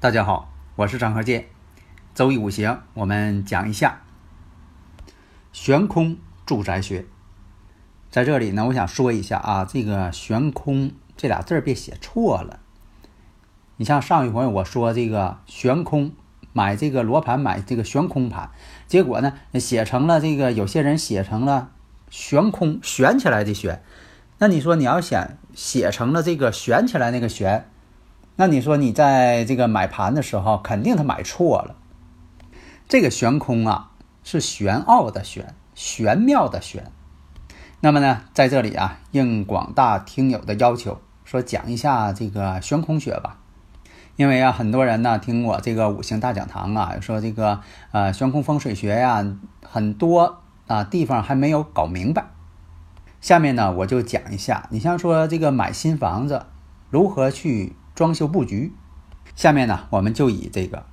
大家好，我是张和建。周易五行，我们讲一下悬空住宅学。在这里呢，我想说一下啊，这个悬空这俩字儿别写错了。你像上一回我说这个悬空买这个罗盘买这个悬空盘，结果呢写成了这个有些人写成了悬空悬起来的悬。那你说你要想写成了这个悬起来那个悬？那你说你在这个买盘的时候，肯定他买错了。这个悬空啊，是玄奥的玄，玄妙的玄。那么呢，在这里啊，应广大听友的要求，说讲一下这个悬空学吧。因为啊，很多人呢听我这个五行大讲堂啊，说这个呃悬空风水学呀，很多啊地方还没有搞明白。下面呢，我就讲一下，你像说这个买新房子如何去。装修布局，下面呢，我们就以这个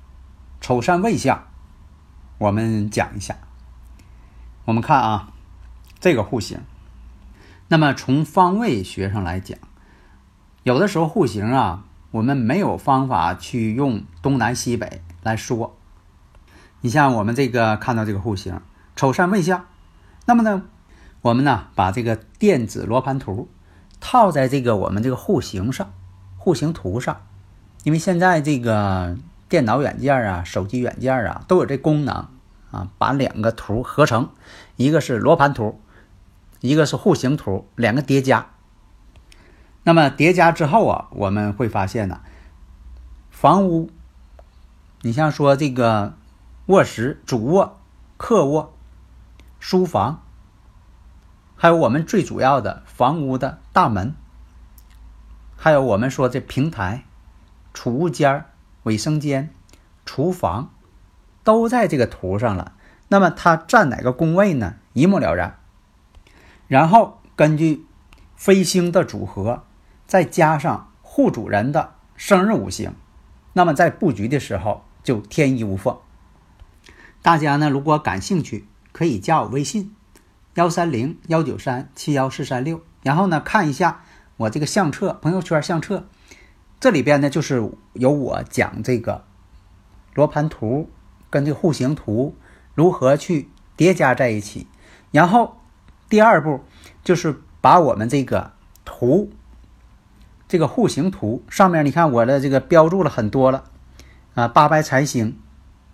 丑山未相，我们讲一下。我们看啊，这个户型，那么从方位学上来讲，有的时候户型啊，我们没有方法去用东南西北来说。你像我们这个看到这个户型丑山未相，那么呢，我们呢把这个电子罗盘图套在这个我们这个户型上。户型图上，因为现在这个电脑软件啊、手机软件啊都有这功能啊，把两个图合成，一个是罗盘图，一个是户型图，两个叠加。那么叠加之后啊，我们会发现呢，房屋，你像说这个卧室、主卧、客卧、书房，还有我们最主要的房屋的大门。还有我们说这平台、储物间、卫生间、厨房，都在这个图上了。那么它占哪个宫位呢？一目了然。然后根据飞星的组合，再加上户主人的生日五行，那么在布局的时候就天衣无缝。大家呢，如果感兴趣，可以加我微信：幺三零幺九三七幺四三六，然后呢看一下。我这个相册，朋友圈相册，这里边呢就是有我讲这个罗盘图跟这个户型图如何去叠加在一起，然后第二步就是把我们这个图，这个户型图上面，你看我的这个标注了很多了啊，八白财星，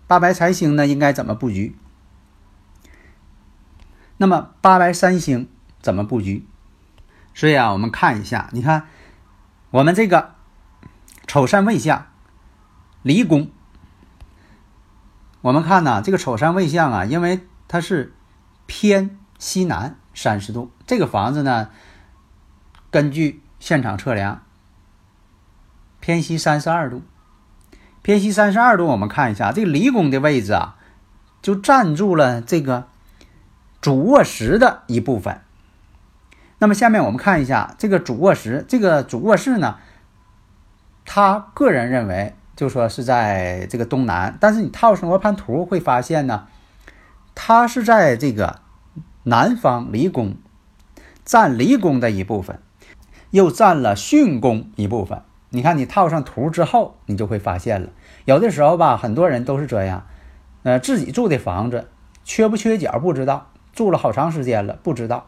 八白财星呢应该怎么布局？那么八白三星怎么布局？所以啊，我们看一下，你看我们这个丑山未相离宫，我们看呢，这个丑山未相啊，因为它是偏西南三十度，这个房子呢，根据现场测量偏西三十二度，偏西三十二度，我们看一下这个离宫的位置啊，就占住了这个主卧室的一部分。那么下面我们看一下这个主卧室，这个主卧室呢，他个人认为就说是在这个东南，但是你套上罗盘图会发现呢，它是在这个南方离宫，占离宫的一部分，又占了巽宫一部分。你看你套上图之后，你就会发现了，有的时候吧，很多人都是这样，呃，自己住的房子缺不缺角不知道，住了好长时间了不知道。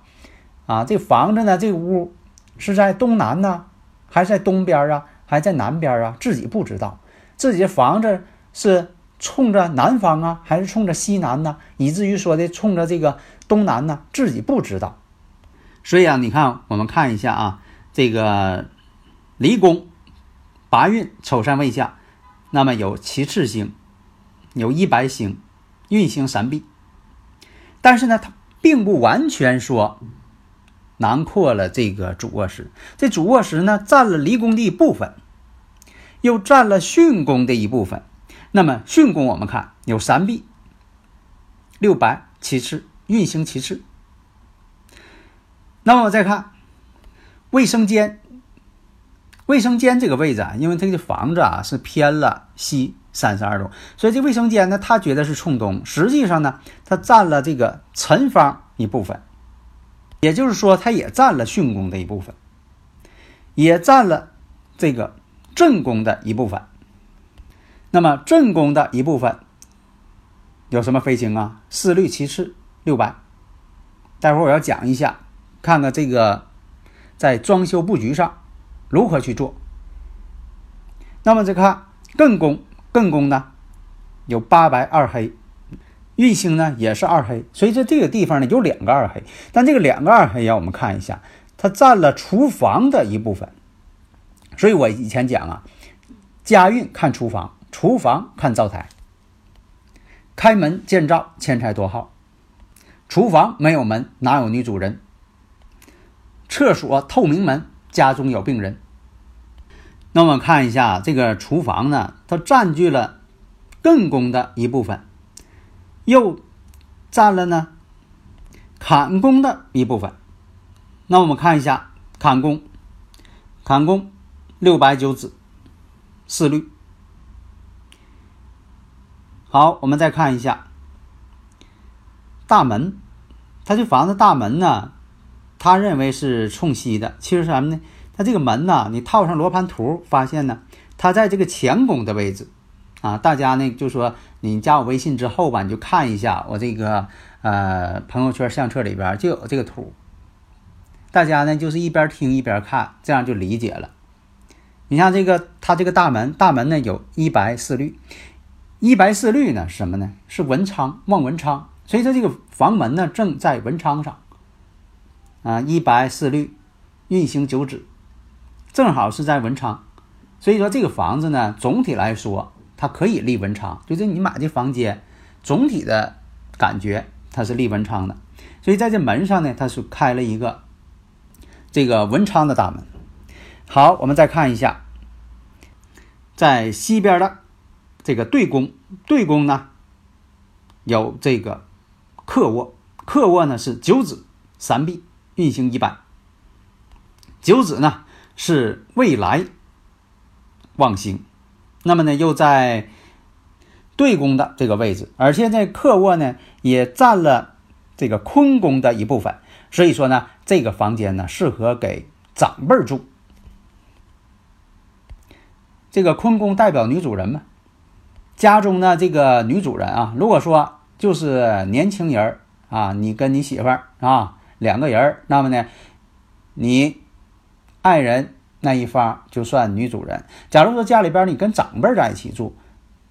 啊，这房子呢？这屋是在东南呢，还是在东边啊？还是在南边啊？自己不知道，自己的房子是冲着南方啊，还是冲着西南呢？以至于说的冲着这个东南呢，自己不知道。所以啊，你看，我们看一下啊，这个离宫八运丑山未下，那么有其次星，有一白星，运行三弊。但是呢，它并不完全说囊括了这个主卧室。这主卧室呢，占了离宫的一部分，又占了巽宫的一部分。那么巽宫我们看有三弊，六白七赤，运行七赤。那么我再看卫生间。卫生间这个位置啊，因为这个房子啊是偏了西三十二度，所以这卫生间呢，他觉得是冲东。实际上呢，它占了这个辰方一部分，也就是说，它也占了巽宫的一部分，也占了这个正宫的一部分。那么正宫的一部分有什么飞星啊？四绿七赤六白。待会儿我要讲一下，看看这个在装修布局上。如何去做？那么再看艮宫，艮宫呢有八白二黑，运星呢也是二黑，所以在这个地方呢有两个二黑。但这个两个二黑呀，我们看一下，它占了厨房的一部分。所以我以前讲啊，家运看厨房，厨房看灶台。开门见灶，钱财多耗。厨房没有门，哪有女主人？厕所透明门，家中有病人。那我们看一下这个厨房呢，它占据了艮宫的一部分，又占了呢坎宫的一部分。那我们看一下坎宫，坎宫六白九紫四绿。好，我们再看一下大门，他这房子大门呢，他认为是冲西的，其实什么呢？它这个门呢，你套上罗盘图，发现呢，它在这个前宫的位置，啊，大家呢就说你加我微信之后吧，你就看一下我这个呃朋友圈相册里边就有这个图，大家呢就是一边听一边看，这样就理解了。你像这个它这个大门，大门呢有一白四绿，一白四绿呢是什么呢？是文昌旺文昌，所以说这个房门呢正在文昌上，啊，一白四绿，运行九紫。正好是在文昌，所以说这个房子呢，总体来说它可以立文昌。就是你买这房间，总体的感觉它是立文昌的。所以在这门上呢，它是开了一个这个文昌的大门。好，我们再看一下，在西边的这个对宫，对宫呢有这个客卧，客卧呢是九子三壁，运行一般。九子呢。是未来旺星，那么呢又在对宫的这个位置，而且在客卧呢也占了这个坤宫的一部分，所以说呢这个房间呢适合给长辈住。这个坤宫代表女主人嘛，家中呢这个女主人啊，如果说就是年轻人啊，你跟你媳妇啊两个人，那么呢你。爱人那一方就算女主人。假如说家里边你跟长辈在一起住，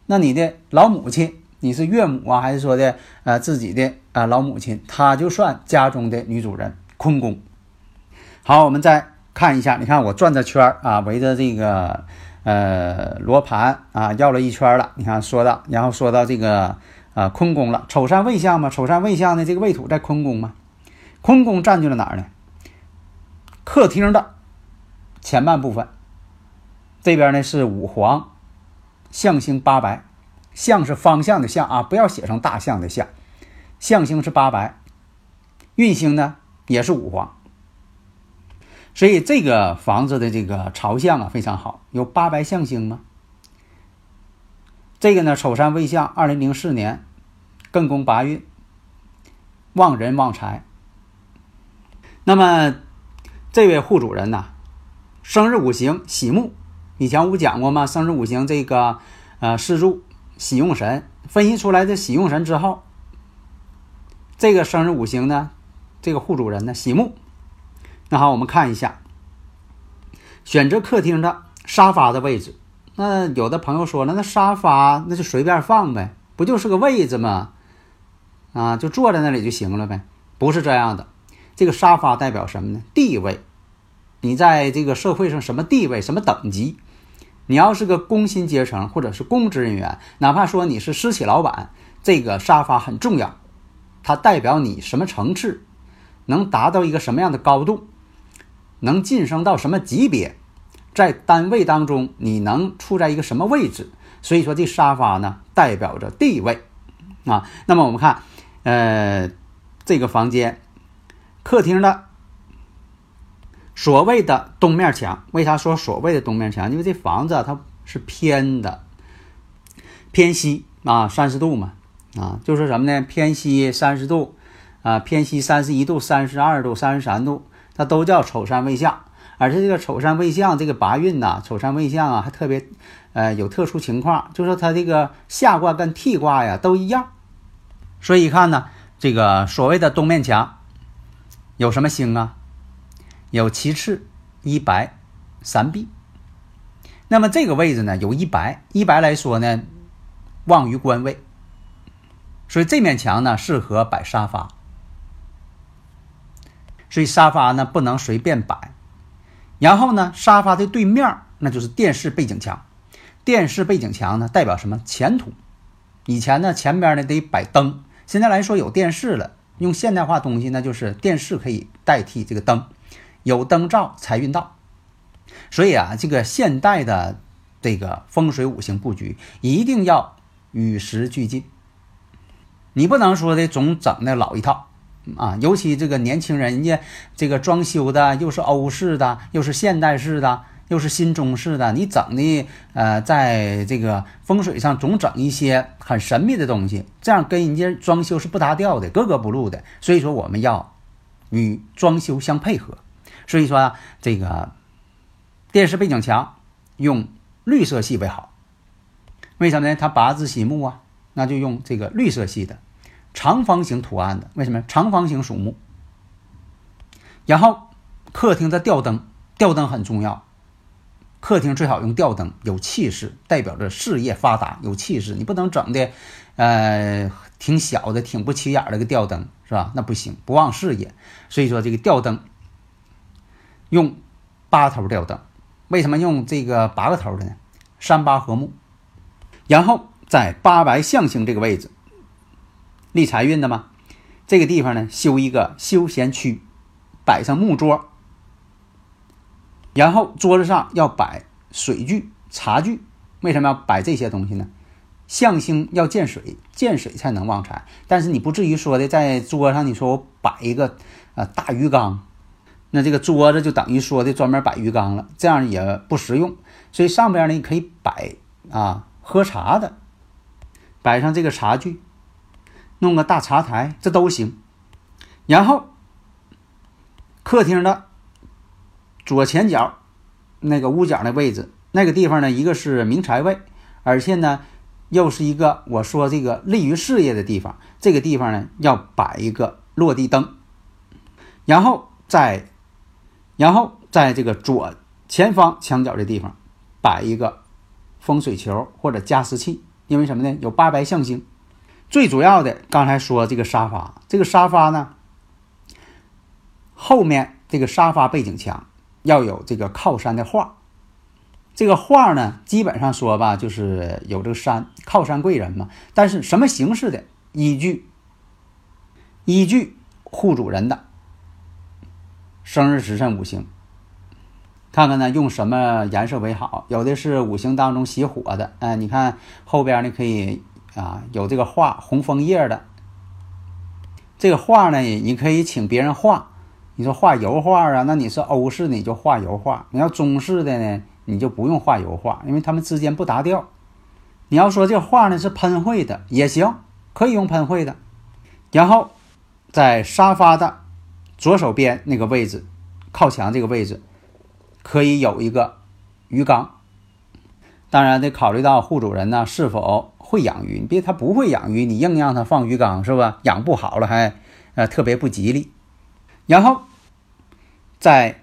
那你的老母亲，你是岳母啊，还是说的呃自己的啊老母亲，她就算家中的女主人，坤宫。好，我们再看一下，你看我转着圈啊，围着这个呃罗盘啊绕了一圈了。你看说到，然后说到这个啊坤宫了，丑山未相嘛，丑山未相的这个未土在坤宫嘛，坤宫占据了哪儿呢？客厅的。前半部分，这边呢是五黄，象星八白，象是方向的象啊，不要写成大象的象，象星是八白，运星呢也是五黄，所以这个房子的这个朝向啊非常好，有八白象星吗？这个呢丑山未相，二零零四年艮宫八运，旺人旺财。那么这位户主人呢？生日五行喜木，以前我不讲过吗？生日五行这个呃四柱喜用神分析出来的喜用神之后，这个生日五行呢，这个户主人呢喜木。那好，我们看一下，选择客厅的沙发的位置。那有的朋友说了，那沙发那就随便放呗，不就是个位置吗？啊，就坐在那里就行了呗？不是这样的，这个沙发代表什么呢？地位。你在这个社会上什么地位、什么等级，你要是个工薪阶层或者是公职人员，哪怕说你是私企老板，这个沙发很重要，它代表你什么层次，能达到一个什么样的高度，能晋升到什么级别，在单位当中你能处在一个什么位置。所以说，这沙发呢代表着地位啊。那么我们看，呃，这个房间客厅的。所谓的东面墙，为啥说所谓的东面墙？因为这房子啊它是偏的，偏西啊，三十度嘛，啊，就是什么呢？偏西三十度，啊，偏西三十一度、三十二度、三十三度，它都叫丑山未相。而且这个丑山未相，这个八运呐，丑山未相啊，还特别，呃，有特殊情况，就是它这个下卦跟替卦呀都一样。所以一看呢，这个所谓的东面墙有什么星啊？有其次、一白、三碧，那么这个位置呢，有一白，一白来说呢，旺于官位，所以这面墙呢适合摆沙发，所以沙发呢不能随便摆。然后呢，沙发的对面那就是电视背景墙，电视背景墙呢代表什么？前途。以前呢前边呢得摆灯，现在来说有电视了，用现代化东西那就是电视可以代替这个灯。有灯照财运到，所以啊，这个现代的这个风水五行布局一定要与时俱进。你不能说的总整那老一套啊，尤其这个年轻，人家这个装修的又是欧式的，又是现代式的，又是新中式的，你整的呃，在这个风水上总整一些很神秘的东西，这样跟人家装修是不搭调的，格格不入的。所以说，我们要与装修相配合。所以说啊，这个电视背景墙用绿色系为好。为什么呢？它八字喜木啊，那就用这个绿色系的长方形图案的。为什么？长方形属木。然后客厅的吊灯，吊灯很重要。客厅最好用吊灯，有气势，代表着事业发达，有气势。你不能整的，呃，挺小的、挺不起眼的个吊灯，是吧？那不行，不旺事业。所以说这个吊灯。用八头吊灯，为什么用这个八个头的呢？三八合木，然后在八白象星这个位置立财运的嘛，这个地方呢修一个休闲区，摆上木桌，然后桌子上要摆水具、茶具。为什么要摆这些东西呢？象星要见水，见水才能旺财。但是你不至于说的在桌上，你说我摆一个呃大鱼缸。那这个桌子就等于说的专门摆鱼缸了，这样也不实用。所以上边呢，你可以摆啊喝茶的，摆上这个茶具，弄个大茶台，这都行。然后客厅的左前角那个屋角的位置，那个地方呢，一个是明财位，而且呢又是一个我说这个利于事业的地方。这个地方呢要摆一个落地灯，然后在。然后在这个左前方墙角的地方摆一个风水球或者加湿器，因为什么呢？有八白象星。最主要的，刚才说这个沙发，这个沙发呢，后面这个沙发背景墙要有这个靠山的画。这个画呢，基本上说吧，就是有这个山靠山贵人嘛。但是什么形式的？依据依据户主人的。生日时辰五行，看看呢用什么颜色为好？有的是五行当中喜火的，哎，你看后边呢可以啊有这个画红枫叶的。这个画呢，你可以请别人画。你说画油画啊，那你是欧式你就画油画；你要中式的呢，你就不用画油画，因为他们之间不搭调。你要说这画呢是喷绘的也行，可以用喷绘的。然后在沙发的。左手边那个位置，靠墙这个位置，可以有一个鱼缸。当然得考虑到户主人呢是否会养鱼，你别他不会养鱼，你硬让他放鱼缸是吧？养不好了还呃特别不吉利。然后在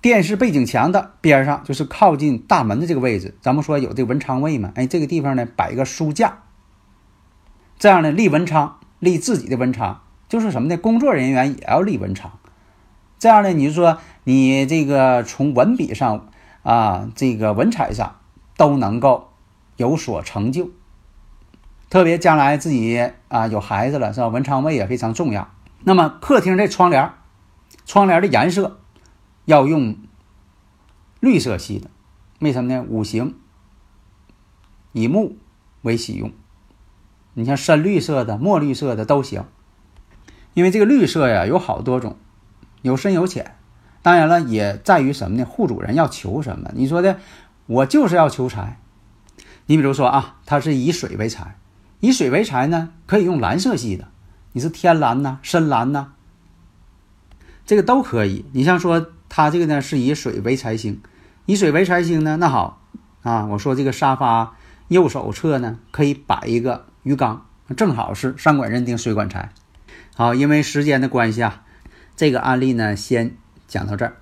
电视背景墙的边上，就是靠近大门的这个位置，咱们说有这文昌位嘛？哎，这个地方呢摆一个书架，这样呢立文昌，立自己的文昌，就是什么呢？工作人员也要立文昌。这样呢，你就说你这个从文笔上啊，这个文采上都能够有所成就。特别将来自己啊有孩子了是吧？文昌位也非常重要。那么客厅这窗帘，窗帘的颜色要用绿色系的，为什么呢？五行以木为喜用，你像深绿色的、墨绿色的都行。因为这个绿色呀有好多种，有深有浅。当然了，也在于什么呢？户主人要求什么？你说的，我就是要求财。你比如说啊，它是以水为财，以水为财呢，可以用蓝色系的，你是天蓝呐、深蓝呐，这个都可以。你像说它这个呢是以水为财星，以水为财星呢，那好啊，我说这个沙发右手侧呢可以摆一个鱼缸，正好是三管认定水管财。好，因为时间的关系啊，这个案例呢先讲到这儿，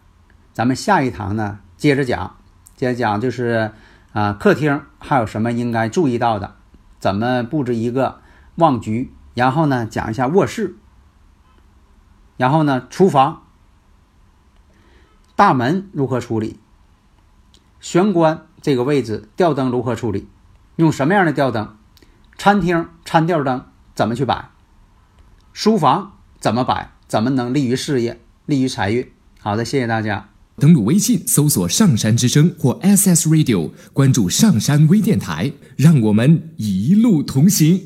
咱们下一堂呢接着讲，接着讲就是啊客厅还有什么应该注意到的，怎么布置一个旺局，然后呢讲一下卧室，然后呢厨房大门如何处理，玄关这个位置吊灯如何处理，用什么样的吊灯，餐厅餐吊灯怎么去摆。书房怎么摆？怎么能利于事业、利于财运？好的，谢谢大家。登录微信搜索“上山之声”或 SS Radio，关注上山微电台，让我们一路同行。